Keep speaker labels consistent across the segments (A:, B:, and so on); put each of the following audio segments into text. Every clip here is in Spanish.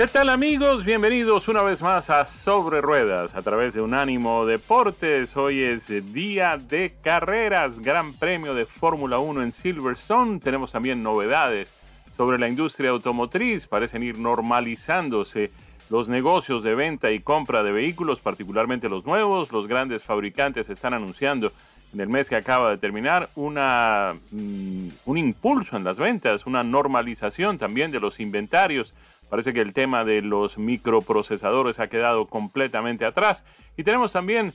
A: ¿Qué tal amigos? Bienvenidos una vez más a Sobre Ruedas a través de Unánimo Deportes. Hoy es día de carreras, Gran Premio de Fórmula 1 en Silverstone. Tenemos también novedades sobre la industria automotriz. Parecen ir normalizándose los negocios de venta y compra de vehículos, particularmente los nuevos. Los grandes fabricantes están anunciando en el mes que acaba de terminar una, mm, un impulso en las ventas, una normalización también de los inventarios Parece que el tema de los microprocesadores ha quedado completamente atrás. Y tenemos también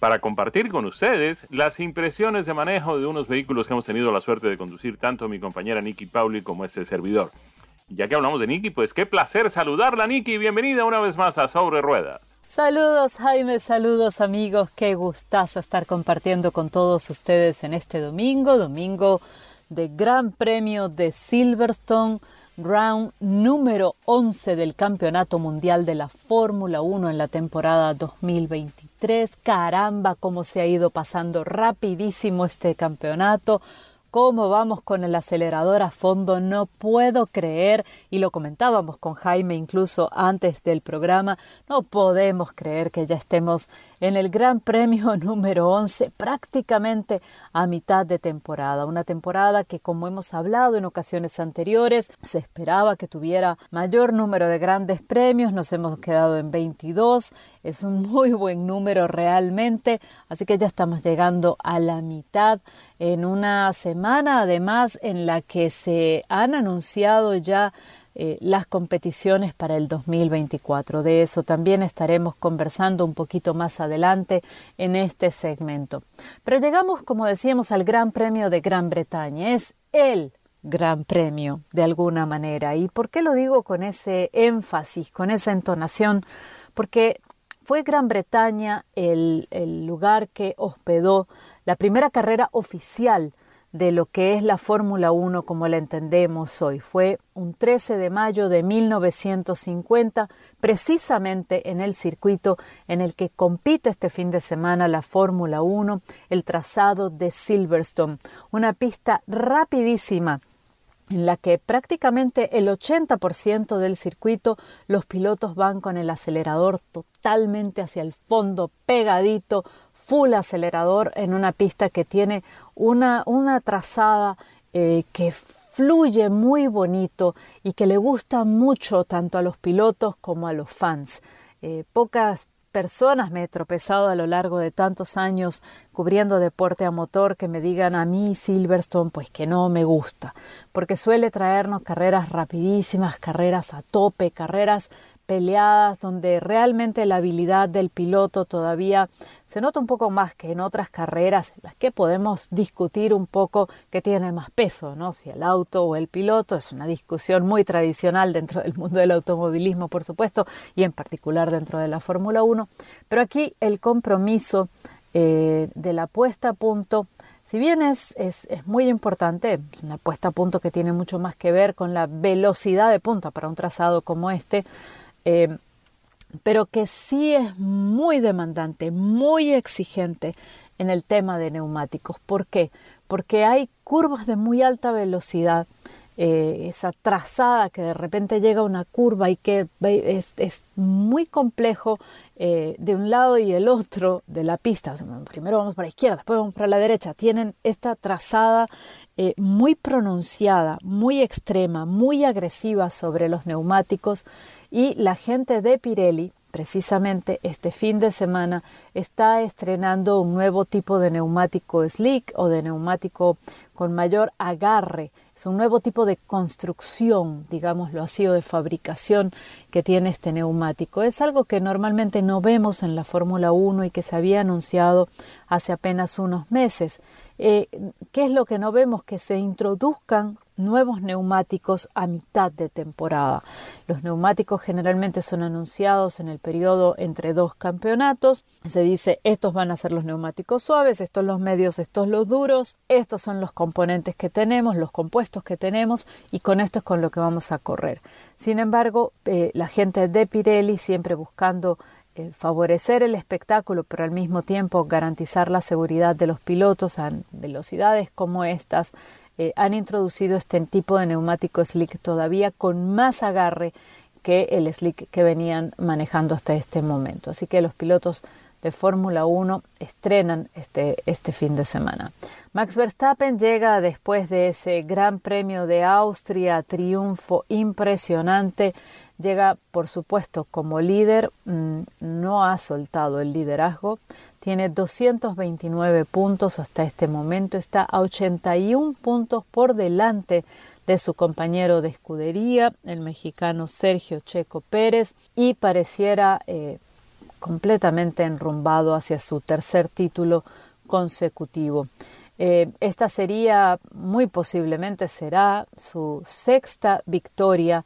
A: para compartir con ustedes las impresiones de manejo de unos vehículos que hemos tenido la suerte de conducir tanto mi compañera Nikki Pauli como este servidor. Ya que hablamos de Nikki, pues qué placer saludarla Nikki. Bienvenida una vez más a Sobre Ruedas.
B: Saludos Jaime, saludos amigos, qué gustazo estar compartiendo con todos ustedes en este domingo, domingo de Gran Premio de Silverstone round número 11 del Campeonato Mundial de la Fórmula 1 en la temporada 2023. Caramba, cómo se ha ido pasando rapidísimo este campeonato cómo vamos con el acelerador a fondo, no puedo creer, y lo comentábamos con Jaime incluso antes del programa, no podemos creer que ya estemos en el Gran Premio número 11 prácticamente a mitad de temporada, una temporada que como hemos hablado en ocasiones anteriores, se esperaba que tuviera mayor número de grandes premios, nos hemos quedado en 22, es un muy buen número realmente, así que ya estamos llegando a la mitad en una semana además en la que se han anunciado ya eh, las competiciones para el 2024. De eso también estaremos conversando un poquito más adelante en este segmento. Pero llegamos, como decíamos, al Gran Premio de Gran Bretaña. Es el Gran Premio, de alguna manera. ¿Y por qué lo digo con ese énfasis, con esa entonación? Porque fue Gran Bretaña el, el lugar que hospedó la primera carrera oficial de lo que es la Fórmula 1 como la entendemos hoy. Fue un 13 de mayo de 1950, precisamente en el circuito en el que compite este fin de semana la Fórmula 1, el trazado de Silverstone, una pista rapidísima en la que prácticamente el 80% del circuito los pilotos van con el acelerador totalmente hacia el fondo, pegadito, full acelerador en una pista que tiene una, una trazada eh, que fluye muy bonito y que le gusta mucho tanto a los pilotos como a los fans. Eh, pocas personas me he tropezado a lo largo de tantos años cubriendo deporte a motor que me digan a mí Silverstone pues que no me gusta, porque suele traernos carreras rapidísimas, carreras a tope, carreras peleadas donde realmente la habilidad del piloto todavía se nota un poco más que en otras carreras en las que podemos discutir un poco qué tiene más peso, ¿no? Si el auto o el piloto es una discusión muy tradicional dentro del mundo del automovilismo, por supuesto, y en particular dentro de la Fórmula 1, pero aquí el compromiso eh, de la puesta a punto si bien es, es, es, muy importante, una puesta a punto que tiene mucho más que ver con la velocidad de punta para un trazado como este, eh, pero que sí es muy demandante, muy exigente en el tema de neumáticos. ¿Por qué? Porque hay curvas de muy alta velocidad eh, esa trazada que de repente llega a una curva y que es, es muy complejo eh, de un lado y el otro de la pista. primero vamos para la izquierda, después vamos para la derecha. Tienen esta trazada eh, muy pronunciada, muy extrema, muy agresiva sobre los neumáticos y la gente de Pirelli precisamente este fin de semana está estrenando un nuevo tipo de neumático slick o de neumático con mayor agarre es un nuevo tipo de construcción, digámoslo así, o de fabricación que tiene este neumático. Es algo que normalmente no vemos en la Fórmula 1 y que se había anunciado hace apenas unos meses. Eh, ¿Qué es lo que no vemos? Que se introduzcan nuevos neumáticos a mitad de temporada. Los neumáticos generalmente son anunciados en el periodo entre dos campeonatos. Se dice, estos van a ser los neumáticos suaves, estos los medios, estos los duros, estos son los componentes que tenemos, los compuestos que tenemos y con esto es con lo que vamos a correr. Sin embargo, eh, la gente de Pirelli siempre buscando eh, favorecer el espectáculo, pero al mismo tiempo garantizar la seguridad de los pilotos a velocidades como estas, eh, han introducido este tipo de neumático slick todavía con más agarre que el slick que venían manejando hasta este momento. Así que los pilotos de Fórmula 1 estrenan este, este fin de semana. Max Verstappen llega después de ese Gran Premio de Austria, triunfo impresionante. Llega, por supuesto, como líder, mm, no ha soltado el liderazgo, tiene 229 puntos hasta este momento, está a 81 puntos por delante de su compañero de escudería, el mexicano Sergio Checo Pérez, y pareciera eh, completamente enrumbado hacia su tercer título consecutivo. Eh, esta sería, muy posiblemente será su sexta victoria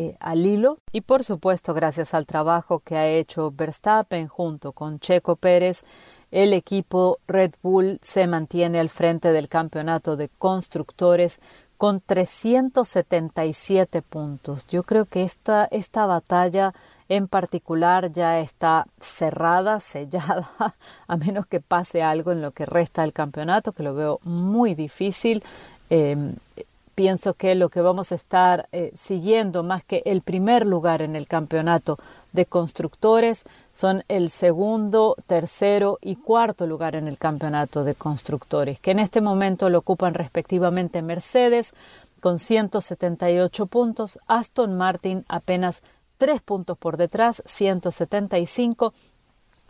B: eh, al hilo y por supuesto gracias al trabajo que ha hecho Verstappen junto con Checo Pérez, el equipo Red Bull se mantiene al frente del campeonato de constructores con 377 puntos. Yo creo que esta, esta batalla en particular ya está cerrada, sellada, a menos que pase algo en lo que resta del campeonato, que lo veo muy difícil. Eh, pienso que lo que vamos a estar eh, siguiendo más que el primer lugar en el campeonato de constructores son el segundo, tercero y cuarto lugar en el campeonato de constructores, que en este momento lo ocupan respectivamente Mercedes con 178 puntos, Aston Martin apenas tres puntos por detrás, 175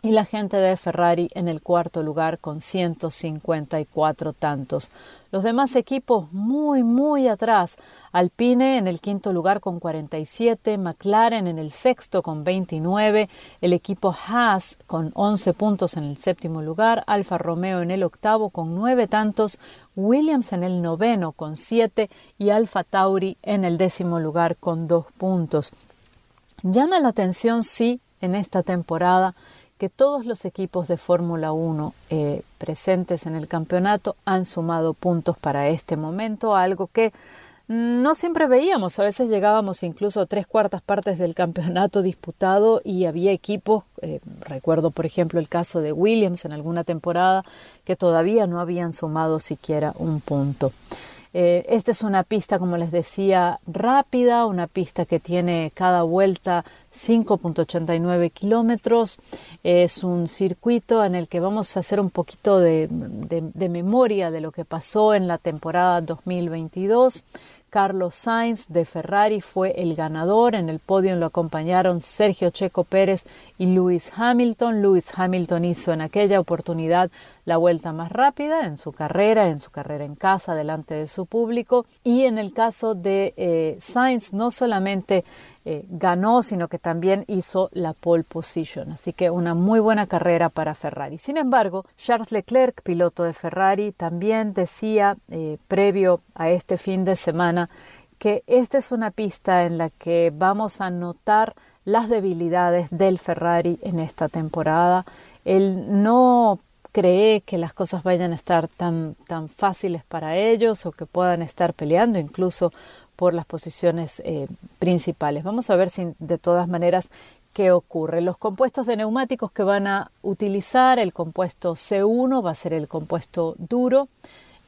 B: y la gente de Ferrari en el cuarto lugar con 154 tantos. Los demás equipos muy, muy atrás. Alpine en el quinto lugar con 47, McLaren en el sexto con 29, el equipo Haas con 11 puntos en el séptimo lugar, Alfa Romeo en el octavo con 9 tantos, Williams en el noveno con 7 y Alfa Tauri en el décimo lugar con 2 puntos. Llama la atención, sí, en esta temporada que todos los equipos de Fórmula 1 eh, presentes en el campeonato han sumado puntos para este momento, algo que no siempre veíamos. A veces llegábamos incluso a tres cuartas partes del campeonato disputado y había equipos, eh, recuerdo por ejemplo el caso de Williams en alguna temporada, que todavía no habían sumado siquiera un punto. Eh, esta es una pista, como les decía, rápida, una pista que tiene cada vuelta 5.89 kilómetros. Es un circuito en el que vamos a hacer un poquito de, de memoria de lo que pasó en la temporada 2022. Carlos Sainz de Ferrari fue el ganador. En el podio lo acompañaron Sergio Checo Pérez y Lewis Hamilton. Lewis Hamilton hizo en aquella oportunidad la vuelta más rápida en su carrera, en su carrera en casa, delante de su público. Y en el caso de eh, Sainz, no solamente eh, ganó, sino que también hizo la pole position. Así que una muy buena carrera para Ferrari. Sin embargo, Charles Leclerc, piloto de Ferrari, también decía eh, previo a este fin de semana que esta es una pista en la que vamos a notar las debilidades del Ferrari en esta temporada. Él no cree que las cosas vayan a estar tan, tan fáciles para ellos o que puedan estar peleando incluso por las posiciones eh, principales. Vamos a ver si de todas maneras qué ocurre. Los compuestos de neumáticos que van a utilizar, el compuesto C1 va a ser el compuesto duro,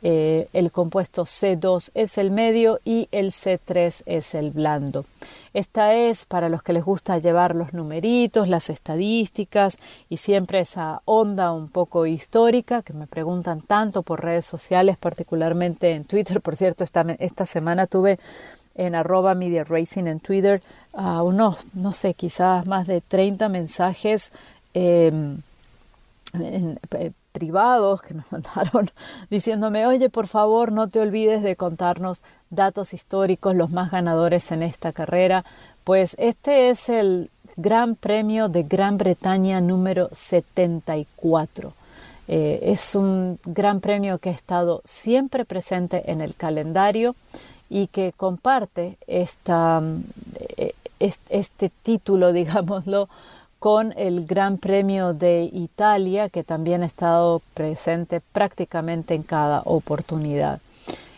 B: eh, el compuesto C2 es el medio y el C3 es el blando. Esta es para los que les gusta llevar los numeritos, las estadísticas y siempre esa onda un poco histórica que me preguntan tanto por redes sociales, particularmente en Twitter. Por cierto, esta, esta semana tuve en arroba media racing en Twitter a unos, no sé, quizás más de 30 mensajes. Em, privados que me mandaron diciéndome, oye, por favor, no te olvides de contarnos datos históricos, los más ganadores en esta carrera. Pues este es el Gran Premio de Gran Bretaña número 74. Eh, es un gran premio que ha estado siempre presente en el calendario y que comparte esta, eh, este título, digámoslo, con el Gran Premio de Italia, que también ha estado presente prácticamente en cada oportunidad.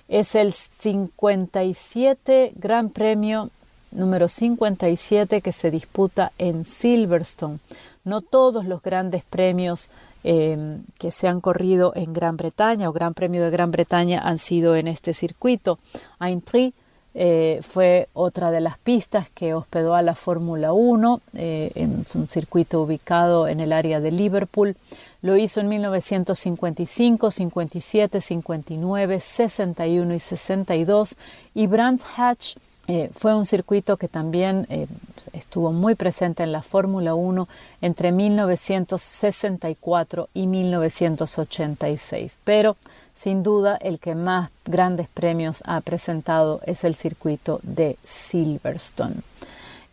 B: Es el 57 Gran Premio número 57 que se disputa en Silverstone. No todos los grandes premios eh, que se han corrido en Gran Bretaña o Gran Premio de Gran Bretaña han sido en este circuito. Aintree eh, fue otra de las pistas que hospedó a la Fórmula 1 eh, en un circuito ubicado en el área de Liverpool. Lo hizo en 1955, 57, 59, 61 y 62 y Brands Hatch eh, fue un circuito que también estuvo muy presente en la Fórmula 1 entre 1964 y 1986, pero sin duda, el que más grandes premios ha presentado es el circuito de Silverstone.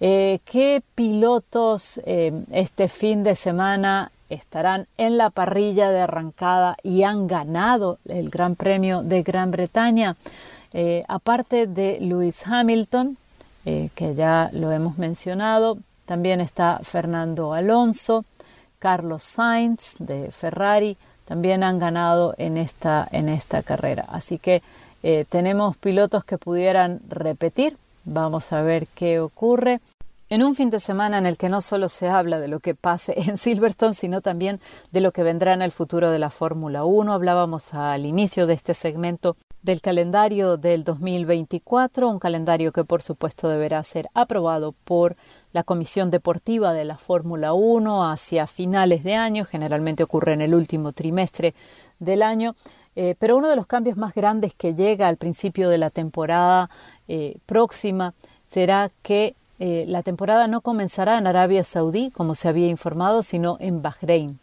B: Eh, ¿Qué pilotos eh, este fin de semana estarán en la parrilla de arrancada y han ganado el Gran Premio de Gran Bretaña? Eh, aparte de Lewis Hamilton, que ya lo hemos mencionado, también está Fernando Alonso, Carlos Sainz de Ferrari, también han ganado en esta, en esta carrera. Así que eh, tenemos pilotos que pudieran repetir. Vamos a ver qué ocurre. En un fin de semana en el que no solo se habla de lo que pase en Silverstone, sino también de lo que vendrá en el futuro de la Fórmula 1. Hablábamos al inicio de este segmento del calendario del 2024, un calendario que por supuesto deberá ser aprobado por la Comisión Deportiva de la Fórmula 1 hacia finales de año, generalmente ocurre en el último trimestre del año, eh, pero uno de los cambios más grandes que llega al principio de la temporada eh, próxima será que eh, la temporada no comenzará en Arabia Saudí, como se había informado, sino en Bahrein.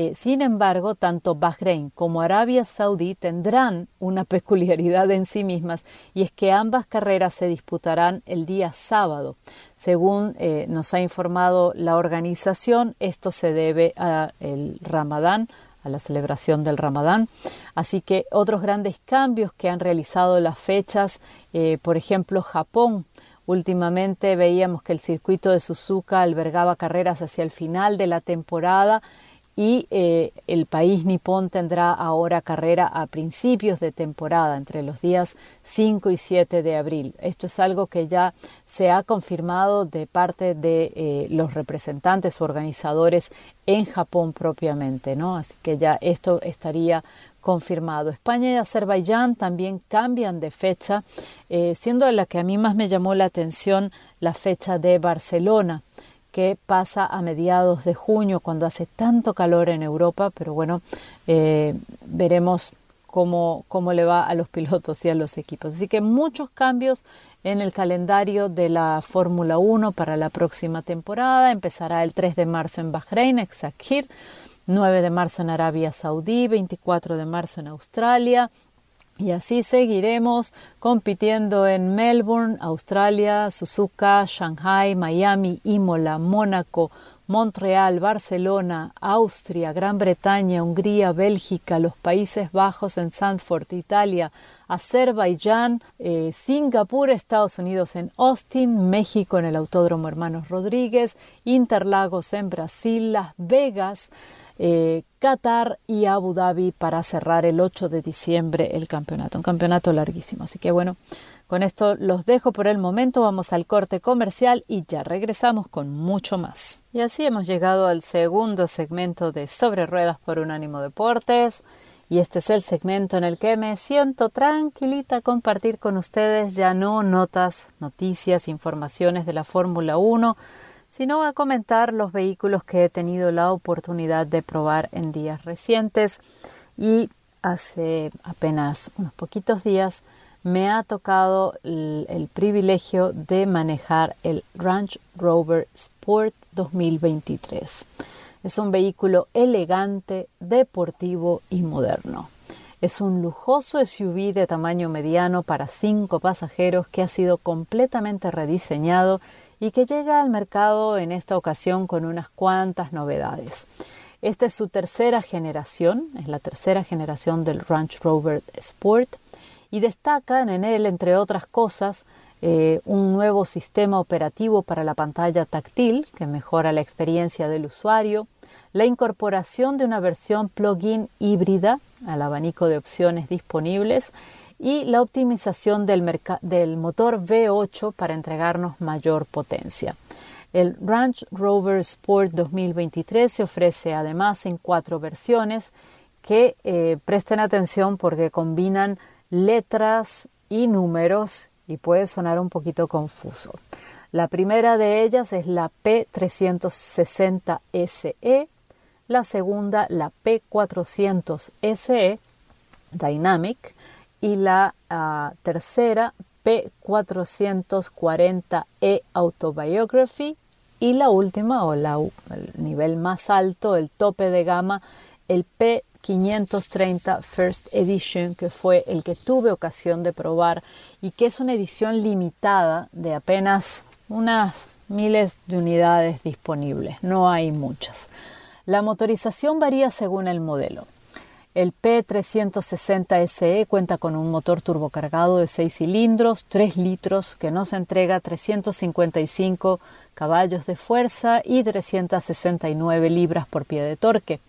B: Eh, sin embargo, tanto Bahrein como Arabia Saudí tendrán una peculiaridad en sí mismas y es que ambas carreras se disputarán el día sábado. Según eh, nos ha informado la organización, esto se debe al Ramadán, a la celebración del Ramadán. Así que otros grandes cambios que han realizado las fechas, eh, por ejemplo, Japón. Últimamente veíamos que el circuito de Suzuka albergaba carreras hacia el final de la temporada y eh, el país nipón tendrá ahora carrera a principios de temporada, entre los días 5 y 7 de abril. Esto es algo que ya se ha confirmado de parte de eh, los representantes organizadores en Japón propiamente, ¿no? Así que ya esto estaría confirmado. España y Azerbaiyán también cambian de fecha, eh, siendo la que a mí más me llamó la atención la fecha de Barcelona pasa a mediados de junio cuando hace tanto calor en Europa, pero bueno, eh, veremos cómo, cómo le va a los pilotos y a los equipos. Así que muchos cambios en el calendario de la Fórmula 1 para la próxima temporada. Empezará el 3 de marzo en Bahrein, Exakir, 9 de marzo en Arabia Saudí, 24 de marzo en Australia, y así seguiremos compitiendo en Melbourne, Australia, Suzuka, Shanghai, Miami, Imola, Mónaco, Montreal, Barcelona, Austria, Gran Bretaña, Hungría, Bélgica, los Países Bajos en Sandford, Italia, Azerbaiyán, eh, Singapur, Estados Unidos en Austin, México en el Autódromo Hermanos Rodríguez, Interlagos en Brasil, Las Vegas, eh, Qatar y Abu Dhabi para cerrar el 8 de diciembre el campeonato. Un campeonato larguísimo. Así que bueno, con esto los dejo por el momento. Vamos al corte comercial y ya regresamos con mucho más. Y así hemos llegado al segundo segmento de Sobre Ruedas por Unánimo Deportes. y este es el segmento en el que me siento tranquilita compartir con ustedes ya no notas, noticias, informaciones de la Fórmula 1, sino a comentar los vehículos que he tenido la oportunidad de probar en días recientes y hace apenas unos poquitos días me ha tocado el, privilegio de manejar el Range Rover Sport 2023. Es un vehículo elegante, deportivo y moderno. Es un lujoso SUV de tamaño mediano para cinco pasajeros que ha sido completamente rediseñado y que llega al mercado en esta ocasión con unas cuantas novedades. Esta es su tercera generación, es la tercera generación del Range Rover Sport y destacan en él, entre otras cosas, eh, un nuevo sistema operativo para la pantalla táctil que mejora la experiencia del usuario, la incorporación de una versión plug-in híbrida al abanico de opciones disponibles y la optimización del, motor V8 para entregarnos mayor potencia. El Range Rover Sport 2023 se ofrece además en cuatro versiones que eh, presten atención porque combinan letras y números y puede sonar un poquito confuso. La primera de ellas es la P360SE, la segunda la P400SE Dynamic y la ah, tercera P440E Autobiography y la última o el nivel más alto, el tope de gama, el P 530 First Edition, que fue el que tuve ocasión de probar y que es una edición limitada de apenas unas miles de unidades disponibles, no hay muchas. La motorización varía según el modelo. El P360 SE cuenta con un motor turbocargado de 6 cilindros, 3 litros, que nos entrega 355 caballos de fuerza y 369 libras por pie de torque.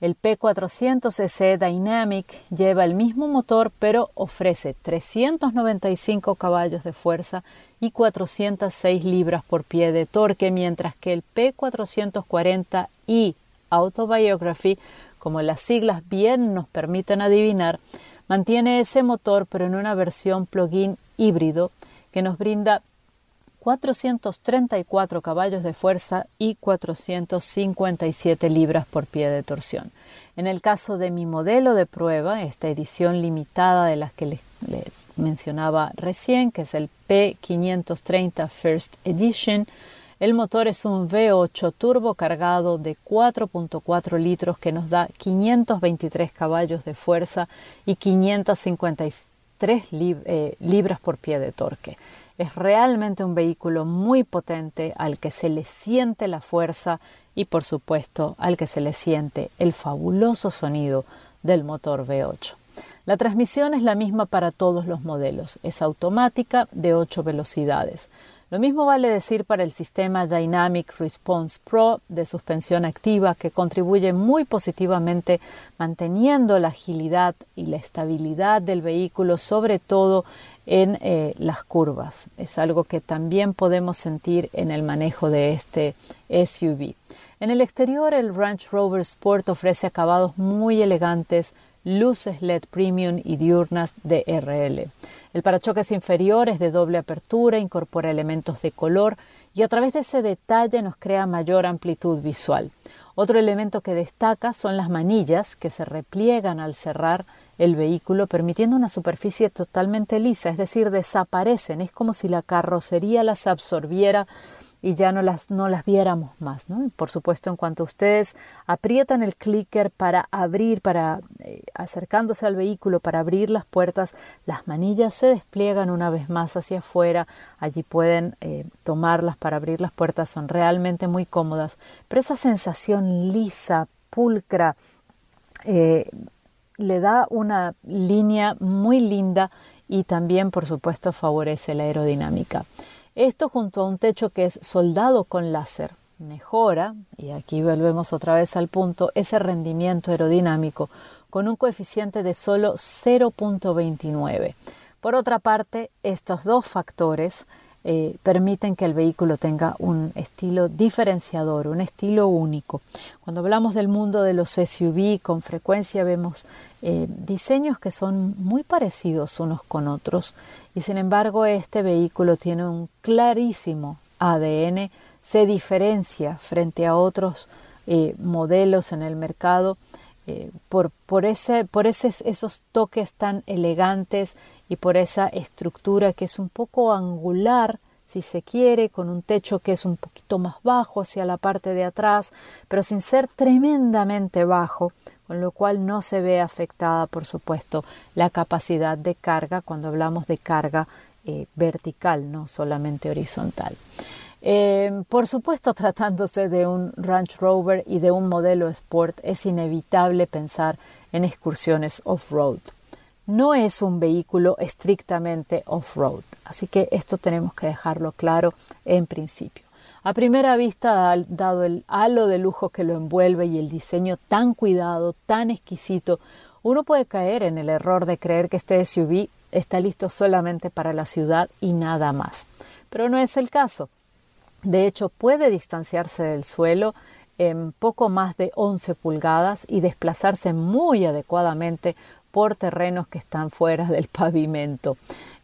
B: El P400cc Dynamic lleva el mismo motor pero ofrece 395 caballos de fuerza y 406 libras por pie de torque, mientras que el P440i Autobiography, como las siglas bien nos permiten adivinar, mantiene ese motor pero en una versión plug-in híbrido que nos brinda 434 caballos de fuerza y 457 libras por pie de torsión. En el caso de mi modelo de prueba, esta edición limitada de las que les, mencionaba recién, que es el P530 First Edition, el motor es un V8 turbo cargado de 4.4 litros que nos da 523 caballos de fuerza y 553 eh, libras por pie de torque. Es realmente un vehículo muy potente al que se le siente la fuerza y por supuesto al que se le siente el fabuloso sonido del motor V8. La transmisión es la misma para todos los modelos, es automática de 8 velocidades. Lo mismo vale decir para el sistema Dynamic Response Pro de suspensión activa que contribuye muy positivamente manteniendo la agilidad y la estabilidad del vehículo, sobre todo en eh, las curvas. Es algo que también podemos sentir en el manejo de este SUV. En el exterior, el Range Rover Sport ofrece acabados muy elegantes, luces LED premium y diurnas de RL. El parachoques inferior es de doble apertura, incorpora elementos de color y a través de ese detalle nos crea mayor amplitud visual. Otro elemento que destaca son las manillas que se repliegan al cerrar el vehículo permitiendo una superficie totalmente lisa, es decir, desaparecen, es como si la carrocería las absorbiera y ya no las, no las viéramos más. ¿no? Por supuesto, en cuanto ustedes aprietan el clicker para abrir, para eh, acercándose al vehículo para abrir las puertas, las manillas se despliegan una vez más hacia afuera. Allí pueden eh, tomarlas para abrir las puertas, son realmente muy cómodas. Pero esa sensación lisa, pulcra, eh, le da una línea muy linda y también, por supuesto, favorece la aerodinámica. Esto junto a un techo que es soldado con láser mejora, y aquí volvemos otra vez al punto, ese rendimiento aerodinámico con un coeficiente de solo 0.29. Por otra parte, estos dos factores eh, permiten que el vehículo tenga un estilo diferenciador, un estilo único. Cuando hablamos del mundo de los SUV, con frecuencia vemos eh, diseños que son muy parecidos unos con otros y sin embargo este vehículo tiene un clarísimo ADN, se diferencia frente a otros eh, modelos en el mercado por, por, ese, por esos toques tan elegantes y por esa estructura que es un poco angular, si se quiere, con un techo que es un poquito más bajo hacia la parte de atrás, pero sin ser tremendamente bajo, con lo cual no se ve afectada, por supuesto, la capacidad de carga cuando hablamos de carga eh, vertical, no solamente horizontal. Eh, por supuesto, tratándose de un Range Rover y de un modelo Sport, es inevitable pensar en excursiones off-road no es un vehículo estrictamente off-road, así que esto tenemos que dejarlo claro en principio. A primera vista, dado el halo de lujo que lo envuelve y el diseño tan cuidado, tan exquisito, uno puede caer en el error de creer que este SUV está listo solamente para la ciudad y nada más. Pero no es el caso. De hecho, puede distanciarse del suelo en poco más de 11 pulgadas y desplazarse muy adecuadamente por terrenos que están fuera del pavimento.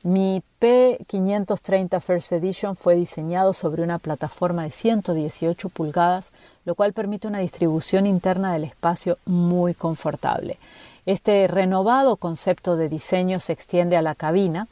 B: Mi P530 First Edition fue diseñado sobre una plataforma de 118 pulgadas, lo cual permite una distribución interna del espacio muy confortable. Este renovado concepto de diseño se extiende a la cabina,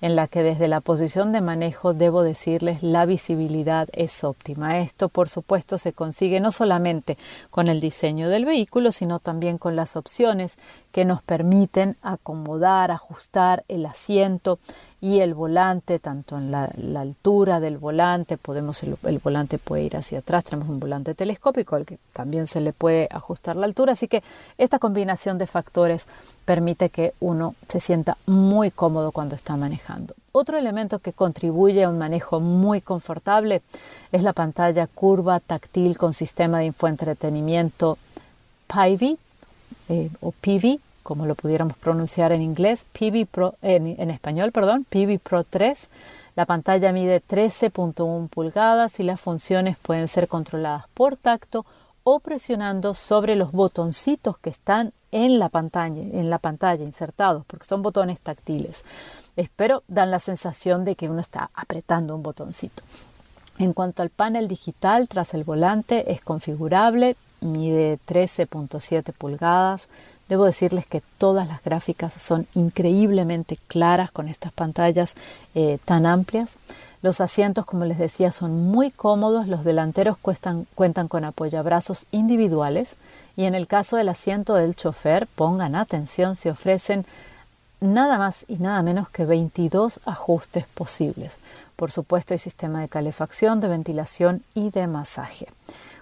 B: en la que desde la posición de manejo debo decirles la visibilidad es óptima. Esto por supuesto se consigue no solamente con el diseño del vehículo, sino también con las opciones que nos permiten acomodar, ajustar el asiento y el volante, tanto en la, altura del volante, podemos el, volante puede ir hacia atrás, tenemos un volante telescópico al que también se le puede ajustar la altura, así que esta combinación de factores permite que uno se sienta muy cómodo cuando está manejando. Otro elemento que contribuye a un manejo muy confortable es la pantalla curva táctil con sistema de infoentretenimiento PIVI eh, o PIVI como lo pudiéramos pronunciar en inglés, PV Pro, en, español, perdón, PV Pro 3. La pantalla mide 13.1 pulgadas y las funciones pueden ser controladas por tacto o presionando sobre los botoncitos que están en la pantalla, en la pantalla insertados, porque son botones táctiles. Espero dan la sensación de que uno está apretando un botoncito. En cuanto al panel digital tras el volante, es configurable, mide 13.7 pulgadas, Debo decirles que todas las gráficas son increíblemente claras con estas pantallas eh, tan amplias. Los asientos, como les decía, son muy cómodos. Los delanteros cuentan con apoyabrazos individuales y en el caso del asiento del chofer, pongan atención, se ofrecen nada más y nada menos que 22 ajustes posibles. Por supuesto, hay sistema de calefacción, de ventilación y de masaje.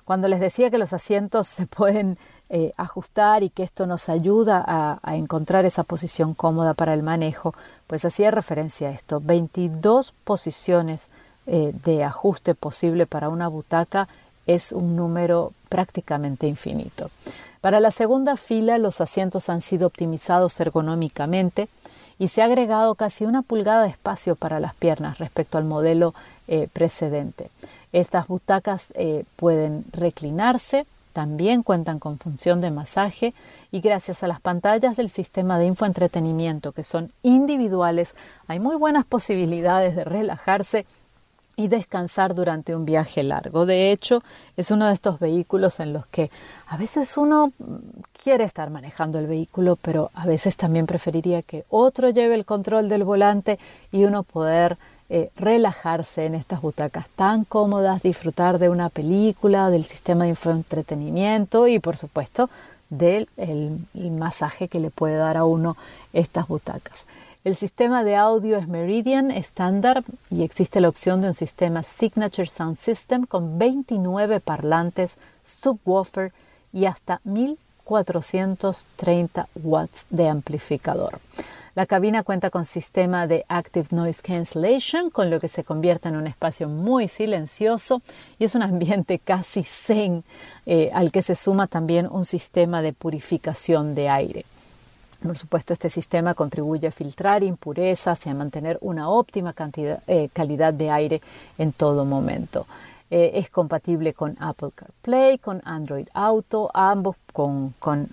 B: Cuando les decía que los asientos se pueden eh, ajustar y que esto nos ayuda a, encontrar esa posición cómoda para el manejo, pues hacía referencia a esto. 22 posiciones eh, de ajuste posible para una butaca es un número prácticamente infinito. Para la segunda fila los asientos han sido optimizados ergonómicamente y se ha agregado casi una pulgada de espacio para las piernas respecto al modelo eh, precedente. Estas butacas pueden reclinarse, también cuentan con función de masaje y gracias a las pantallas del sistema de infoentretenimiento que son individuales, hay muy buenas posibilidades de relajarse y descansar durante un viaje largo. De hecho, es uno de estos vehículos en los que a veces uno quiere estar manejando el vehículo, pero a veces también preferiría que otro lleve el control del volante y uno poder eh, relajarse en estas butacas tan cómodas, disfrutar de una película, del sistema de entretenimiento y por supuesto del masaje que le puede dar a uno estas butacas. El sistema de audio es Meridian estándar y existe la opción de un sistema Signature Sound System con 29 parlantes, subwoofer y hasta 1430 watts de amplificador. La cabina cuenta con sistema de Active Noise Cancellation, con lo que se convierte en un espacio muy silencioso y es un ambiente casi zen, eh, al que se suma también un sistema de purificación de aire. Por supuesto, este sistema contribuye a filtrar impurezas y a mantener una óptima eh, calidad de aire en todo momento. Eh, es compatible con Apple CarPlay, con Android Auto, ambos con, con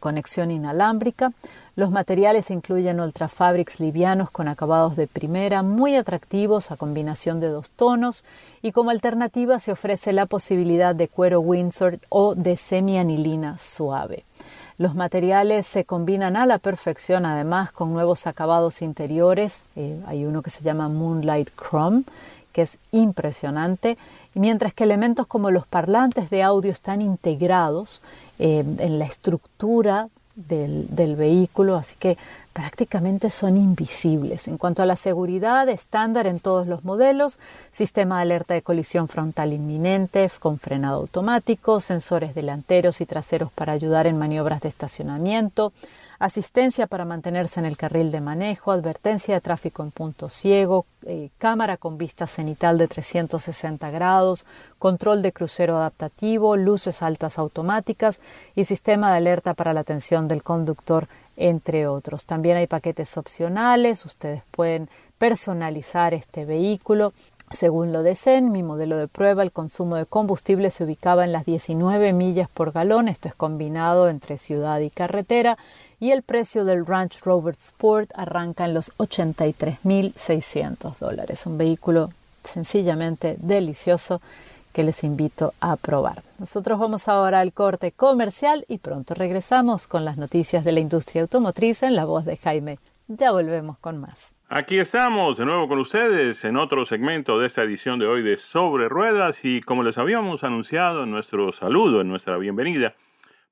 B: conexión inalámbrica. Los materiales incluyen ultrafabrics livianos con acabados de primera, muy atractivos a combinación de dos tonos, y como alternativa se ofrece la posibilidad de cuero Windsor o de semianilina suave. Los materiales se combinan a la perfección además con nuevos acabados interiores. Eh, hay uno que se llama Moonlight Chrome, que es impresionante, mientras que elementos como los parlantes de audio están integrados eh, en la estructura del, del, vehículo, así que prácticamente son invisibles. En cuanto a la seguridad, estándar en todos los modelos, sistema de alerta de colisión frontal inminente con frenado automático, sensores delanteros y traseros para ayudar en maniobras de estacionamiento, asistencia para mantenerse en el carril de manejo, advertencia de tráfico en punto ciego, eh, cámara con vista cenital de 360 grados, control de crucero adaptativo, luces altas automáticas y sistema de alerta para la atención del conductor, entre otros. También hay paquetes opcionales, ustedes pueden personalizar este vehículo según lo deseen, mi modelo de prueba, el consumo de combustible se ubicaba en las 19 millas por galón, esto es combinado entre ciudad y carretera, y el precio del Ranch Rover Sport arranca en los 83.600 dólares. Un vehículo sencillamente delicioso que les invito a probar. Nosotros vamos ahora al corte comercial y pronto regresamos con las noticias de la industria automotriz en la voz de Jaime. Ya volvemos con más.
A: Aquí estamos de nuevo con ustedes en otro segmento de esta edición de hoy de Sobre Ruedas y como les habíamos anunciado en nuestro saludo, en nuestra bienvenida,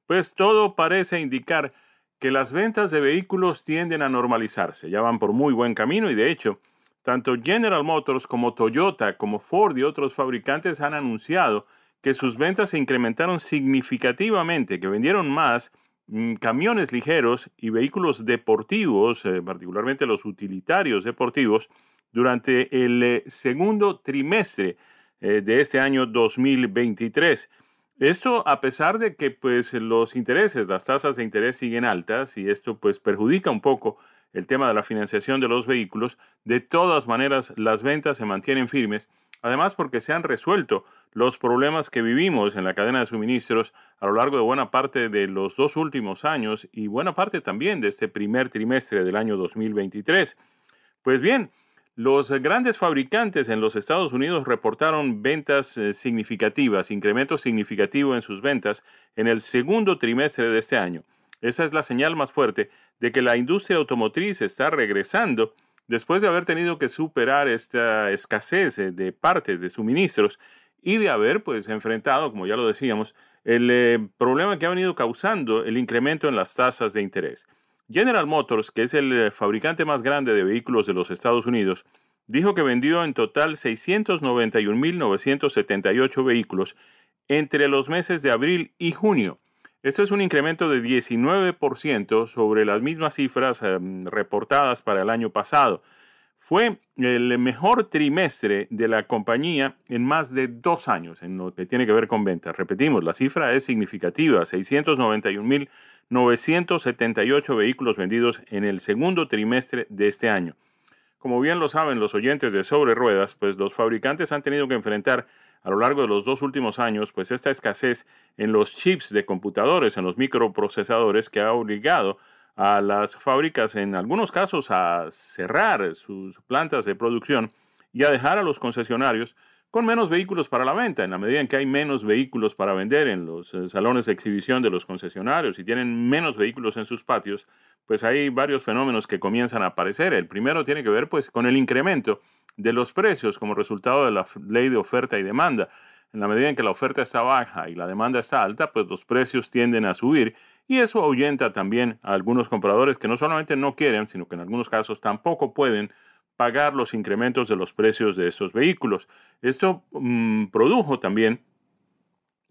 A: pues todo parece indicar que las ventas de vehículos tienden a normalizarse, ya van por muy buen camino y de hecho, tanto General Motors como Toyota, como Ford y otros fabricantes han anunciado que sus ventas se incrementaron significativamente, que vendieron más Mm, camiones ligeros y vehículos deportivos, eh, particularmente los utilitarios deportivos, durante el eh, segundo trimestre eh, de este año 2023. Esto a pesar de que pues los intereses, las tasas de interés siguen altas y esto pues perjudica un poco el tema de la financiación de los vehículos, de todas maneras las ventas se mantienen firmes, además porque se han resuelto los problemas que vivimos en la cadena de suministros a lo largo de buena parte de los dos últimos años y buena parte también de este primer trimestre del año 2023. Pues bien, los grandes fabricantes en los Estados Unidos reportaron ventas eh, significativas, incremento significativo en sus ventas en el segundo trimestre de este año. Esa es la señal más fuerte de que la industria automotriz está regresando después de haber tenido que superar esta escasez de partes de suministros y de haber pues enfrentado, como ya lo decíamos, el eh, problema que ha venido causando el incremento en las tasas de interés. General Motors, que es el eh, fabricante más grande de vehículos de los Estados Unidos, dijo que vendió en total 691.978 vehículos entre los meses de abril y junio. Esto es un incremento de 19% sobre las mismas cifras em, reportadas para el año pasado. Fue el mejor trimestre de la compañía en más de dos años en lo que tiene que ver con ventas. Repetimos, la cifra es significativa, 691.978 vehículos vendidos en el segundo trimestre de este año. Como bien lo saben los oyentes de Sobre Ruedas, pues los fabricantes han tenido que enfrentar a lo largo de los dos últimos años, pues esta escasez en los chips de computadores, en los microprocesadores, que ha obligado a las fábricas en algunos casos a cerrar sus plantas de producción y a dejar a los concesionarios con menos vehículos para la venta. En la medida en que hay menos vehículos para vender en los eh, salones de exhibición de los concesionarios y tienen menos vehículos en sus patios, pues hay varios fenómenos que comienzan a aparecer. El primero tiene que ver pues con el incremento de los precios como resultado de la ley de oferta y demanda. En la medida en que la oferta está baja y la demanda está alta, pues los precios tienden a subir y eso ahuyenta también a algunos compradores que no solamente no quieren, sino que en algunos casos tampoco pueden pagar los incrementos de los precios de estos vehículos. Esto mm, produjo también,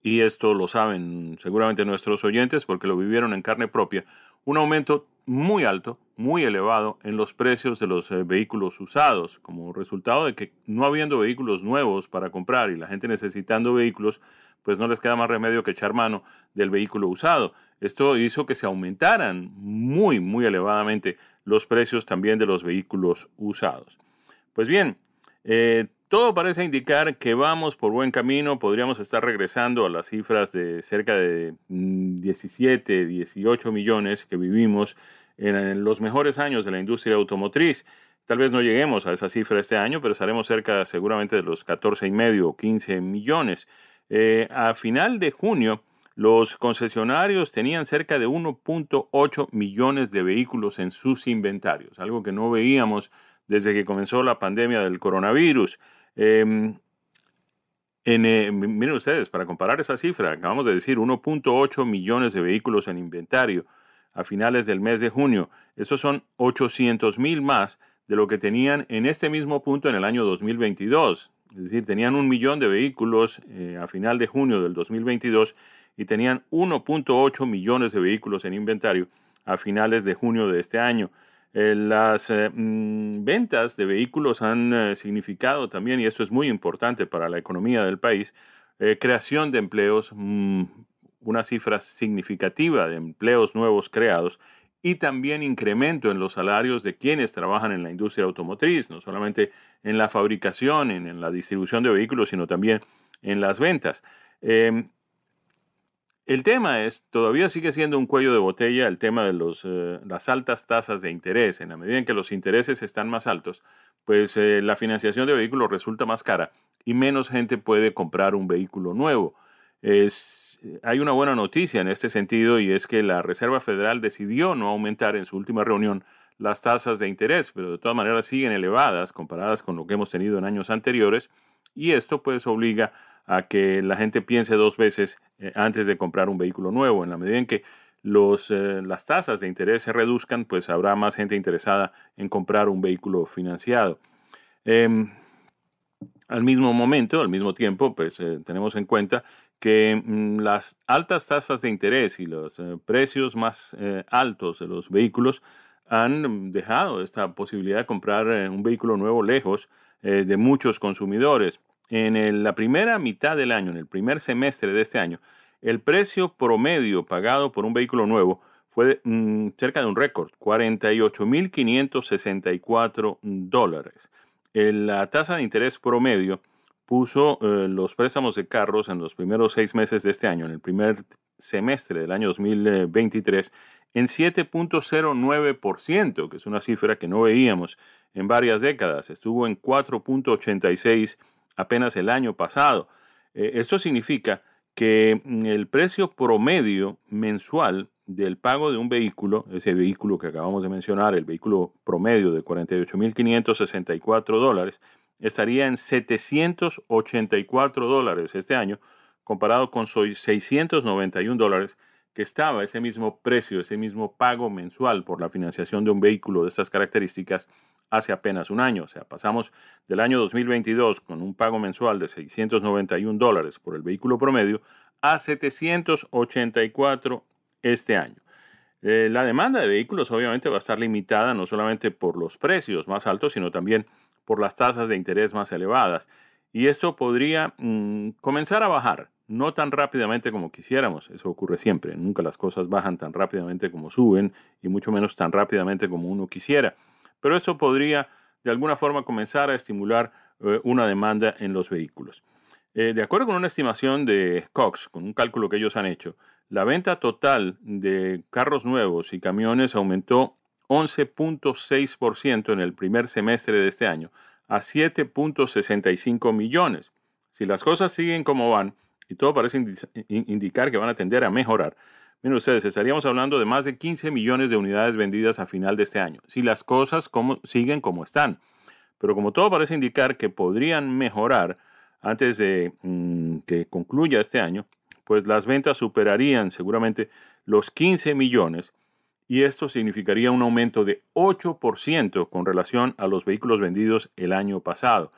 A: y esto lo saben seguramente nuestros oyentes porque lo vivieron en carne propia, un aumento muy alto, muy elevado en los precios de los eh, vehículos usados, como resultado de que no habiendo vehículos nuevos para comprar y la gente necesitando vehículos, pues no les queda más remedio que echar mano del vehículo usado. esto hizo que se aumentaran muy, muy elevadamente los precios también de los vehículos usados. Pues bien, eh, todo parece indicar que vamos por buen camino, podríamos estar regresando a las cifras de cerca de 17, mm, 18 millones que vivimos en los mejores años de la industria automotriz. Tal vez no lleguemos a esa cifra este año, pero estaremos cerca seguramente de los 14 y medio o 15 millones. Eh, a final de junio, los concesionarios tenían cerca de 1.8 millones de vehículos en sus inventarios, algo que no veíamos desde que comenzó la pandemia del coronavirus. Em, eh, miren ustedes, para comparar esa cifra, acabamos de decir 1.8 millones de vehículos en inventario a finales del mes de junio. Esos son 800 mil más de lo que tenían en este mismo punto en el año 2022. Es decir, tenían un millón de vehículos eh, a final de junio del 2022 y tenían 1.8 millones de vehículos en inventario a finales de junio de este año. Eh, las eh, mm, ventas de vehículos han eh, significado también, y esto es muy importante para la economía del país, creación de empleos, mm, una cifra significativa de empleos nuevos creados y también incremento en los salarios de quienes trabajan en la industria automotriz, no solamente en la fabricación, en, en la distribución de vehículos, sino también en las ventas. El tema es, todavía sigue siendo un cuello de botella el tema de los, eh, las altas tasas de interés. En la medida en que los intereses están más altos, pues eh, la financiación de vehículos resulta más cara y menos gente puede comprar un vehículo nuevo. Es, hay una buena noticia en este sentido y es que la Reserva Federal decidió no aumentar en su última reunión las tasas de interés, pero de todas maneras siguen elevadas comparadas con lo que hemos tenido en años anteriores y esto pues obliga a que la gente piense dos veces eh, antes de comprar un vehículo nuevo. En la medida en que los, eh, las tasas de interés se reduzcan, pues habrá más gente interesada en comprar un vehículo financiado. Em, al mismo momento, al mismo tiempo, pues eh, tenemos en cuenta que mm, las altas tasas de interés y los precios más altos de los vehículos han dejado esta posibilidad de comprar un vehículo nuevo lejos de muchos consumidores en la primera mitad del año, en el primer semestre de este año, el precio promedio pagado por un vehículo nuevo fue mm, cerca de un récord, 48.564 dólares. La tasa de interés promedio puso eh, los préstamos de carros en los primeros seis meses de este año, en el primer semestre del año 2023, en 7.09%, que es una cifra que no veíamos en varias décadas. Estuvo en 4.86 apenas el año pasado. Eh, esto significa que mm, el precio promedio mensual del pago de un vehículo, ese vehículo que acabamos de mencionar, el vehículo promedio de 48.564 dólares, estaría en 784 dólares este año, comparado con 691 dólares que estaba ese mismo precio, ese mismo pago mensual por la financiación de un vehículo de estas características hace apenas un año. O sea, pasamos del año 2022 con un pago mensual de 691 dólares por el vehículo promedio a 784 este año. Eh, la demanda de vehículos obviamente va a estar limitada no solamente por los precios más altos, sino también por las tasas de interés más elevadas. Y esto podría mm, comenzar a bajar, no tan rápidamente como quisiéramos, eso ocurre siempre, nunca las cosas bajan tan rápidamente como suben y mucho menos tan rápidamente como uno quisiera pero eso podría de alguna forma comenzar a estimular eh, una demanda en los vehículos. Eh, de acuerdo con una estimación de Cox, con un cálculo que ellos han hecho, la venta total de carros nuevos y camiones aumentó 11.6% en el primer semestre de este año a 7.65 millones. Si las cosas siguen como van, y todo parece indicar que van a tender a mejorar, Miren ustedes, estaríamos hablando de más de 15 millones de unidades vendidas a final de este año, si las cosas siguen como están. Pero como todo parece indicar que podrían mejorar antes de mm, que concluya este año, pues las ventas superarían seguramente los 15 millones y esto significaría un aumento de 8% con relación a los vehículos vendidos el año pasado.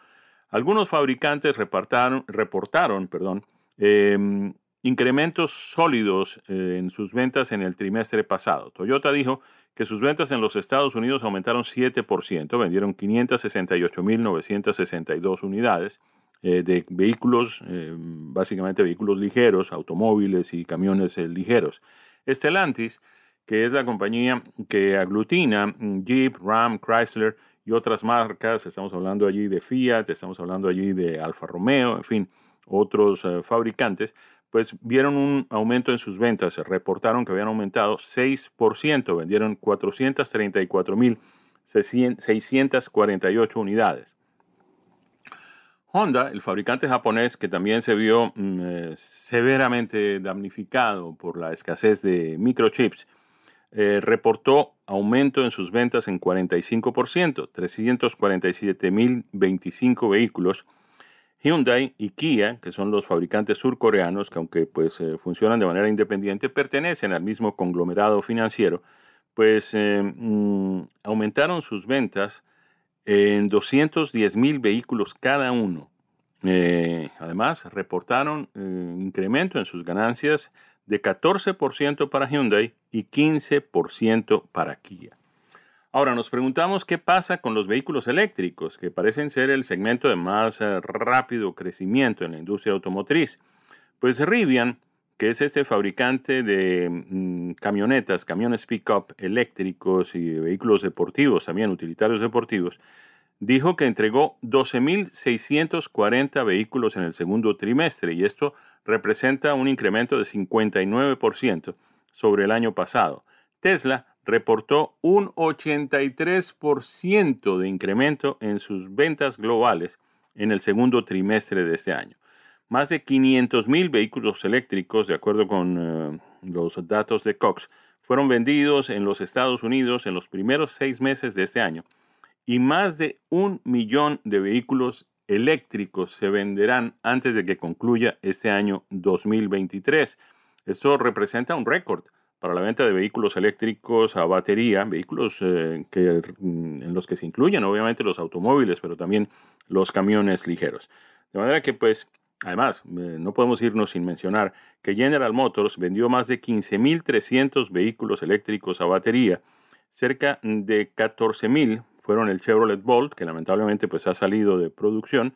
A: Algunos fabricantes reportaron, reportaron perdón, em, incrementos sólidos eh, en sus ventas en el trimestre pasado. Toyota dijo que sus ventas en los Estados Unidos aumentaron 7%, vendieron 568.962 unidades eh, de vehículos, eh, básicamente vehículos ligeros, automóviles y camiones ligeros. Stellantis, que es la compañía que aglutina Jeep, Ram, Chrysler y otras marcas, estamos hablando allí de Fiat, estamos hablando allí de Alfa Romeo, en fin, otros fabricantes, pues vieron un aumento en sus ventas, reportaron que habían aumentado 6%, vendieron 434.648 unidades. Honda, el fabricante japonés que también se vio mm, eh, severamente damnificado por la escasez de microchips, eh, reportó aumento en sus ventas en 45%, 347.025 vehículos. Hyundai y Kia, que son los fabricantes surcoreanos que aunque pues eh, funcionan de manera independiente, pertenecen al mismo conglomerado financiero, pues mm, aumentaron sus ventas en 210 mil vehículos cada uno. Eh, además, reportaron eh, incremento en sus ganancias de 14% para Hyundai y 15% para Kia. Ahora nos preguntamos qué pasa con los vehículos eléctricos, que parecen ser el segmento de más eh, rápido crecimiento en la industria automotriz. Pues Rivian, que es este fabricante de mm, camionetas, camiones pick-up eléctricos y vehículos deportivos, también utilitarios deportivos, dijo que entregó 12.640 vehículos en el segundo trimestre y esto representa un incremento de 59% sobre el año pasado. Tesla reportó un 83% de incremento en sus ventas globales en el segundo trimestre de este año. Más de 500.000 vehículos eléctricos, de acuerdo con eh, los datos de Cox, fueron vendidos en los Estados Unidos en los primeros seis meses de este año y más de un millón de vehículos eléctricos se venderán antes de que concluya este año 2023. Esto representa un récord para la venta de vehículos eléctricos a batería, vehículos eh, que, mm, en los que se incluyen obviamente los automóviles, pero también los camiones ligeros. De manera que pues Además, eh, no podemos irnos sin mencionar que General Motors vendió más de 15.300 vehículos eléctricos a batería, cerca de 14.000 fueron el Chevrolet Bolt, que lamentablemente pues ha salido de producción,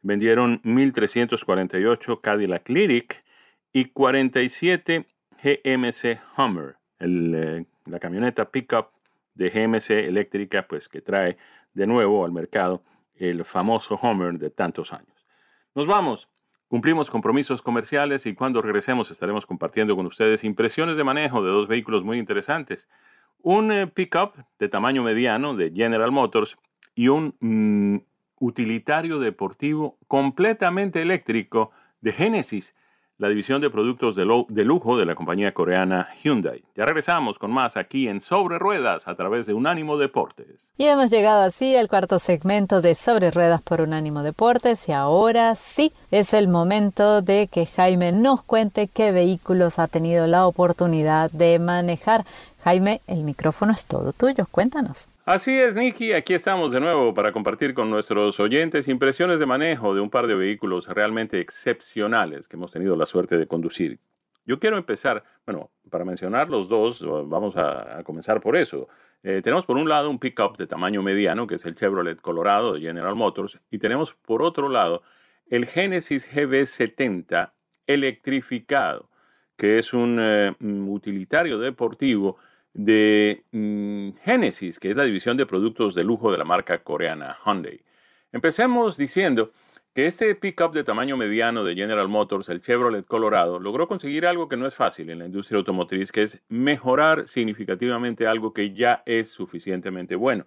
A: vendieron 1.348 Cadillac Lyric y 47 GMC Hummer, eh, la camioneta pickup de GMC eléctrica pues que trae de nuevo al mercado el famoso Hummer de tantos años. Nos vamos. Cumplimos compromisos comerciales y cuando regresemos estaremos compartiendo con ustedes impresiones de manejo de dos vehículos muy interesantes. Un eh, pickup de tamaño mediano de General Motors y un mm, utilitario deportivo completamente eléctrico de Genesis la división de productos de, lujo de la compañía coreana Hyundai. Ya regresamos con más aquí en Sobre Ruedas a través de Unánimo Deportes.
B: Y hemos llegado así al cuarto segmento de Sobre Ruedas por Unánimo Deportes y ahora sí es el momento de que Jaime nos cuente qué vehículos ha tenido la oportunidad de manejar. Jaime, el micrófono es todo tuyo, cuéntanos.
A: Así es, Nicky, aquí estamos de nuevo para compartir con nuestros oyentes impresiones de manejo de un par de vehículos realmente excepcionales que hemos tenido la suerte de conducir. Yo quiero empezar, bueno, para mencionar los dos, vamos a, comenzar por eso. Eh, tenemos por un lado un pickup de tamaño mediano, que es el Chevrolet Colorado de General Motors, y tenemos por otro lado el Genesis GB70 electrificado, que es un eh, utilitario deportivo de mm, Genesis, que es la división de productos de lujo de la marca coreana Hyundai. Empecemos diciendo que este pickup de tamaño mediano de General Motors, el Chevrolet Colorado, logró conseguir algo que no es fácil en la industria automotriz, que es mejorar significativamente algo que ya es suficientemente bueno.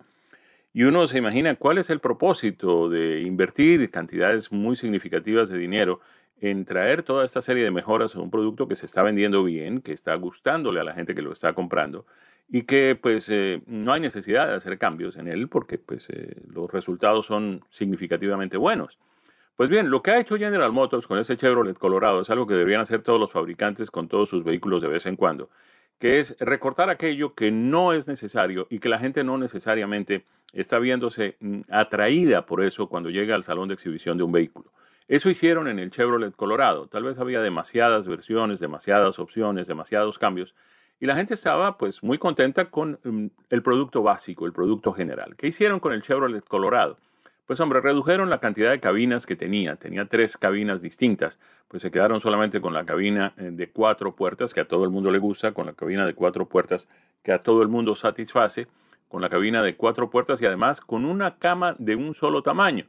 A: Y uno se imagina cuál es el propósito de invertir cantidades muy significativas de dinero en traer toda esta serie de mejoras a un producto que se está vendiendo bien, que está gustándole a la gente que lo está comprando y que pues eh, no hay necesidad de hacer cambios en él porque pues eh, los resultados son significativamente buenos. Pues bien, lo que ha hecho General Motors con ese Chevrolet Colorado es algo que deberían hacer todos los fabricantes con todos sus vehículos de vez en cuando, que es recortar aquello que no es necesario y que la gente no necesariamente está viéndose mm, atraída por eso cuando llega al salón de exhibición de un vehículo. Eso hicieron en el Chevrolet Colorado. Tal vez había demasiadas versiones, demasiadas opciones, demasiados cambios. Y la gente estaba pues muy contenta con mm, el producto básico, el producto general. ¿Qué hicieron con el Chevrolet Colorado? Pues hombre, redujeron la cantidad de cabinas que tenía. Tenía tres cabinas distintas. Pues se quedaron solamente con la cabina eh, de cuatro puertas, que a todo el mundo le gusta, con la cabina de cuatro puertas, que a todo el mundo satisface, con la cabina de cuatro puertas y además con una cama de un solo tamaño.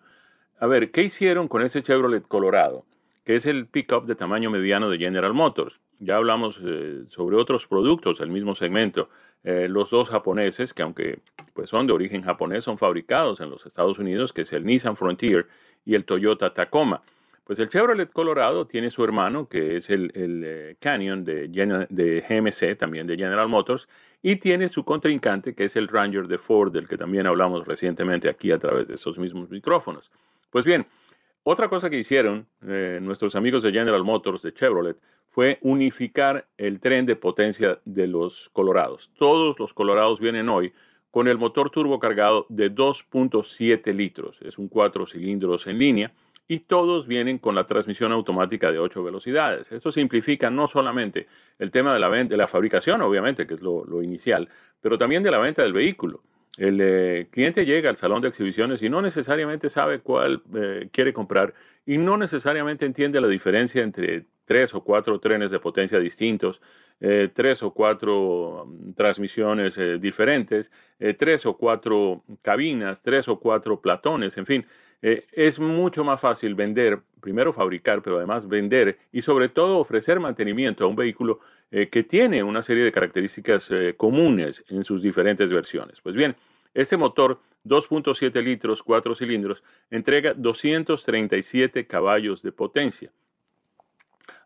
A: A ver, ¿qué hicieron con ese Chevrolet Colorado? Que es el pickup de tamaño mediano de General Motors. Ya hablamos eh, sobre otros productos del mismo segmento. Eh, los dos japoneses, que aunque pues son de origen japonés, son fabricados en los Estados Unidos, que es el Nissan Frontier y el Toyota Tacoma. Pues el Chevrolet Colorado tiene su hermano, que es el, eh, Canyon de, de, GMC, también de General Motors, y tiene su contrincante, que es el Ranger de Ford, del que también hablamos recientemente aquí a través de esos mismos micrófonos. Pues bien, otra cosa que hicieron eh, nuestros amigos de General Motors, de Chevrolet, fue unificar el tren de potencia de los Colorados. Todos los Colorados vienen hoy con el motor turbo cargado de 2.7 litros. Es un cuatro cilindros en línea y todos vienen con la transmisión automática de 8 velocidades. Esto simplifica no solamente el tema de la, venta, de la fabricación, obviamente, que es lo inicial, pero también de la venta del vehículo. El eh, cliente llega al salón de exhibiciones y no necesariamente sabe cuál eh, quiere comprar y no necesariamente entiende la diferencia entre tres o cuatro trenes de potencia distintos, eh, tres o cuatro mm, transmisiones diferentes, tres o cuatro cabinas, tres o cuatro platones, en fin. es mucho más fácil vender, primero fabricar, pero además vender y sobre todo ofrecer mantenimiento a un vehículo eh, que tiene una serie de características eh, comunes en sus diferentes versiones. Pues bien, este motor 2.7 litros, 4 cilindros, entrega 237 caballos de potencia.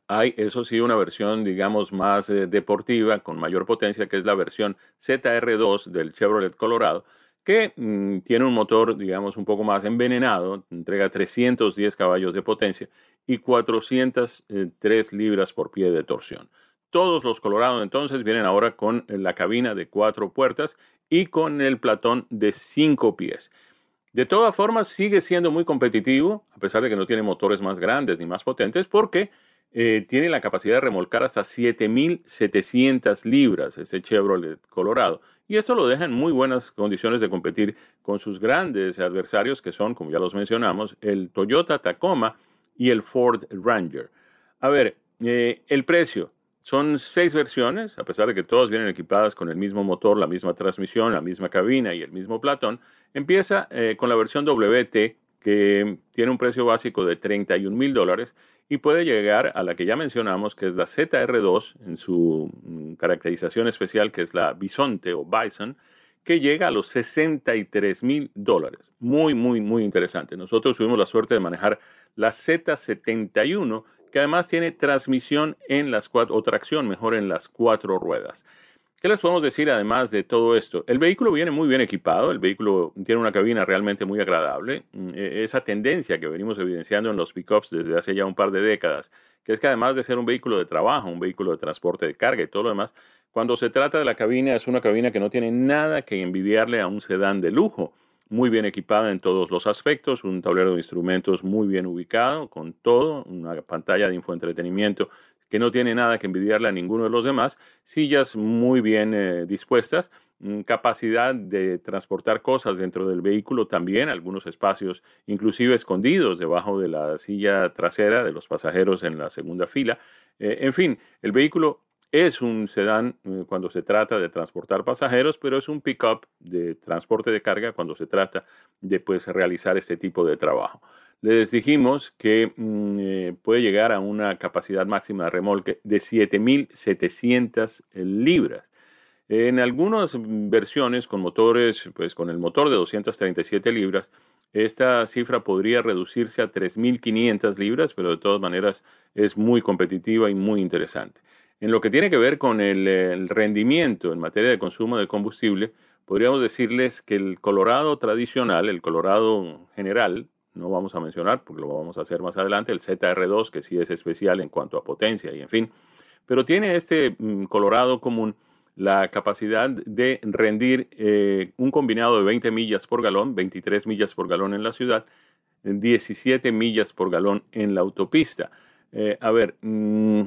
A: Hay, eso sí, una versión, digamos, más eh, deportiva, con mayor potencia, que es la versión ZR2 del Chevrolet Colorado, que mm, tiene un motor, digamos, un poco más envenenado, entrega 310 caballos de potencia y 403 libras por pie de torsión. Todos los Colorado entonces vienen ahora con la cabina de cuatro puertas y con el platón de cinco pies. De todas formas, sigue siendo muy competitivo, a pesar de que no tiene motores más grandes ni más potentes, porque eh, tiene la capacidad de remolcar hasta 7.700 libras ese Chevrolet Colorado. Y esto lo deja en muy buenas condiciones de competir con sus grandes adversarios, que son, como ya los mencionamos, el Toyota Tacoma y el Ford Ranger. A ver, eh, el precio. Son seis versiones, a pesar de que todas vienen equipadas con el mismo motor, la misma transmisión, la misma cabina y el mismo platón. Empieza eh, con la versión WT, que tiene un precio básico de 31 mil dólares y puede llegar a la que ya mencionamos, que es la ZR2, en su mm, caracterización especial, que es la Bisonte o Bison, que llega a los 63 mil dólares. Muy, muy, muy interesante. Nosotros tuvimos la suerte de manejar la Z71 que además tiene transmisión en las cuatro, o tracción mejor en las cuatro ruedas. ¿Qué les podemos decir además de todo esto? El vehículo viene muy bien equipado, el vehículo tiene una cabina realmente muy agradable. Mm, e, esa tendencia que venimos evidenciando en los pickups desde hace ya un par de décadas, que es que además de ser un vehículo de trabajo, un vehículo de transporte de carga y todo lo demás, cuando se trata de la cabina es una cabina que no tiene nada que envidiarle a un sedán de lujo muy bien equipada en todos los aspectos, un tablero de instrumentos muy bien ubicado, con todo, una pantalla de infoentretenimiento que no tiene nada que envidiarle a ninguno de los demás, sillas muy bien eh, dispuestas, mm, capacidad de transportar cosas dentro del vehículo también, algunos espacios inclusive escondidos debajo de la silla trasera de los pasajeros en la segunda fila. Eh, en fin, el vehículo es un sedán eh, cuando se trata de transportar pasajeros, pero es un pickup de transporte de carga cuando se trata de pues, realizar este tipo de trabajo. Les dijimos que mm, eh, puede llegar a una capacidad máxima de remolque de 7.700 libras. En algunas versiones con motores, pues con el motor de 237 libras, esta cifra podría reducirse a 3.500 libras, pero de todas maneras es muy competitiva y muy interesante. En lo que tiene que ver con el, rendimiento en materia de consumo de combustible, podríamos decirles que el Colorado tradicional, el Colorado general, no vamos a mencionar porque lo vamos a hacer más adelante, el ZR2, que sí es especial en cuanto a potencia y en fin, pero tiene este mm, Colorado común la capacidad de rendir eh, un combinado de 20 millas por galón, 23 millas por galón en la ciudad, 17 millas por galón en la autopista. Eh, a ver, mm,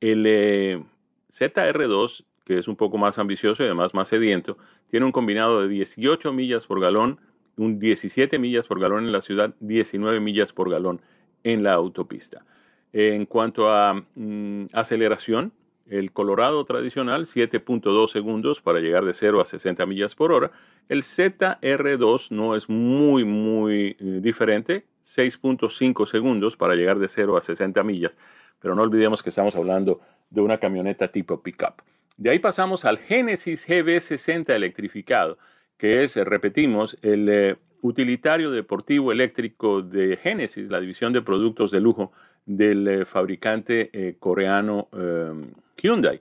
A: el eh, ZR2, que es un poco más ambicioso y además más sediento, tiene un combinado de 18 millas por galón un 17 millas por galón en la ciudad, 19 millas por galón en la autopista. En cuanto a mm, aceleración, el Colorado tradicional 7.2 segundos para llegar de 0 a 60 millas por hora. El ZR2 no es muy, muy eh, diferente, 6.5 segundos para llegar de 0 a 60 millas. Pero no olvidemos que estamos hablando de una camioneta tipo pickup. De ahí pasamos al Genesis GB60 electrificado, que es, repetimos, el eh, utilitario deportivo eléctrico de Genesis, la división de productos de lujo del eh, fabricante eh, coreano Hyundai.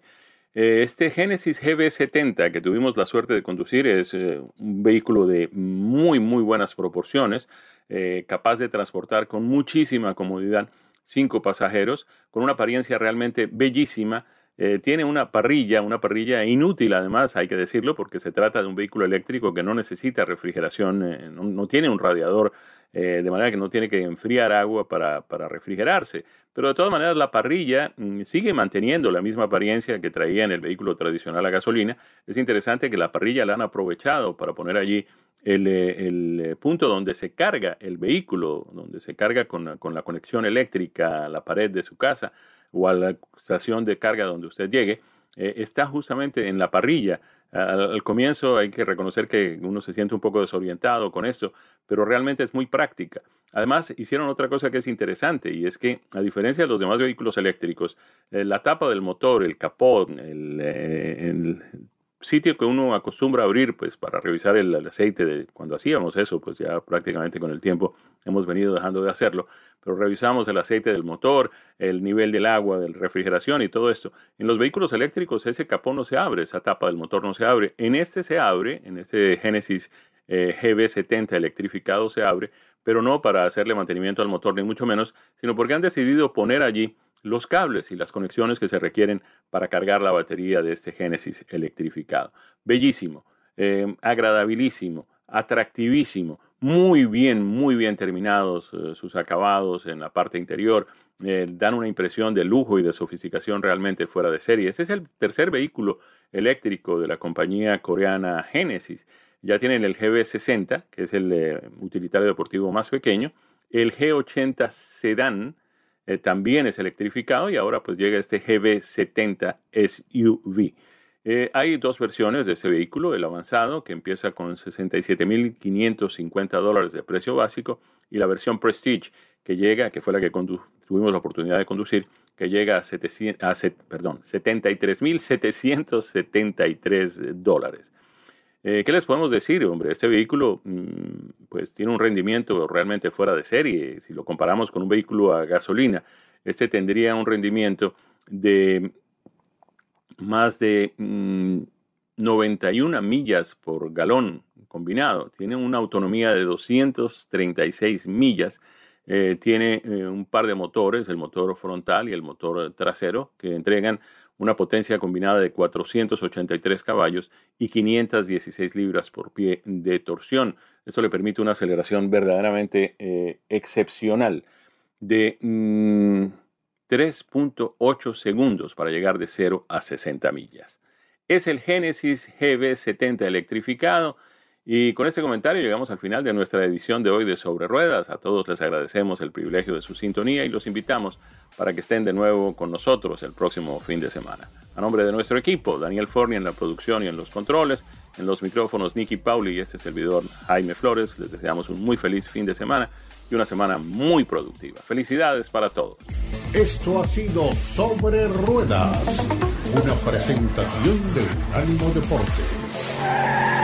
A: Este Genesis GB70 que tuvimos la suerte de conducir es un vehículo de muy, muy buenas proporciones, capaz de transportar con muchísima comodidad cinco pasajeros, con una apariencia realmente bellísima. Eh, tiene una parrilla, una parrilla inútil además, hay que decirlo, porque se trata de un vehículo eléctrico que no necesita refrigeración, eh, no, tiene un radiador, eh, de manera que no tiene que enfriar agua para, para, refrigerarse. Pero de todas maneras la parrilla mm, sigue manteniendo la misma apariencia que traía en el vehículo tradicional a gasolina. Es interesante que la parrilla la han aprovechado para poner allí el, el, punto donde se carga el vehículo, donde se carga con, con, la conexión eléctrica a la pared de su casa o a la estación de carga donde usted llegue, eh, está justamente en la parrilla. Al, comienzo hay que reconocer que uno se siente un poco desorientado con esto, pero realmente es muy práctica. Además, hicieron otra cosa que es interesante y es que, a diferencia de los demás vehículos eléctricos, eh, la tapa del motor, el capot, el, eh, el sitio que uno acostumbra abrir pues para revisar el, aceite de cuando hacíamos eso pues ya prácticamente con el tiempo hemos venido dejando de hacerlo pero revisamos el aceite del motor el nivel del agua de refrigeración y todo esto. En los vehículos eléctricos ese capón no se abre esa tapa del motor no se abre. En este se abre en este Genesis eh, GB70 electrificado se abre pero no para hacerle mantenimiento al motor ni mucho menos sino porque han decidido poner allí los cables y las conexiones que se requieren para cargar la batería de este Génesis electrificado. Bellísimo, eh, agradabilísimo, atractivísimo, muy bien, muy bien terminados eh, sus acabados en la parte interior, eh, dan una impresión de lujo y de sofisticación realmente fuera de serie. Este es el tercer vehículo eléctrico de la compañía coreana Genesis. Ya tienen el GB60, que es el utilitario deportivo más pequeño, el G80 Sedan, eh, también es electrificado y ahora pues llega este GB70 SUV. Eh, hay dos versiones de ese vehículo, el avanzado que empieza con 67.550 dólares de precio básico y la versión Prestige que llega, que fue la que tuvimos la oportunidad de conducir, que llega a, a 73.773 dólares. Eh, ¿Qué les podemos decir, hombre? Este vehículo mm, pues tiene un rendimiento realmente fuera de serie. Si lo comparamos con un vehículo a gasolina, este tendría un rendimiento de más de 91 mm, millas por galón combinado. Tiene una autonomía de 236 millas. Eh, tiene eh, un par de motores, el motor frontal y el motor trasero, que entregan una potencia combinada de 483 caballos y 516 libras por pie de torsión. Esto le permite una aceleración verdaderamente eh, excepcional de 3.8 mm, segundos para llegar de 0 a 60 millas. Es el Genesis GB70 electrificado y con este comentario llegamos al final de nuestra edición de hoy de Sobre Ruedas. A todos les agradecemos el privilegio de su sintonía y los invitamos para que estén de nuevo con nosotros el próximo fin de semana. A nombre de nuestro equipo, Daniel Forni en la producción y en los controles, en los micrófonos Nicky Pauli y este servidor Jaime Flores, les deseamos un muy feliz fin de semana y una semana muy productiva. Felicidades para todos.
C: Esto ha sido Sobre Ruedas, una presentación de Ánimo Deporte.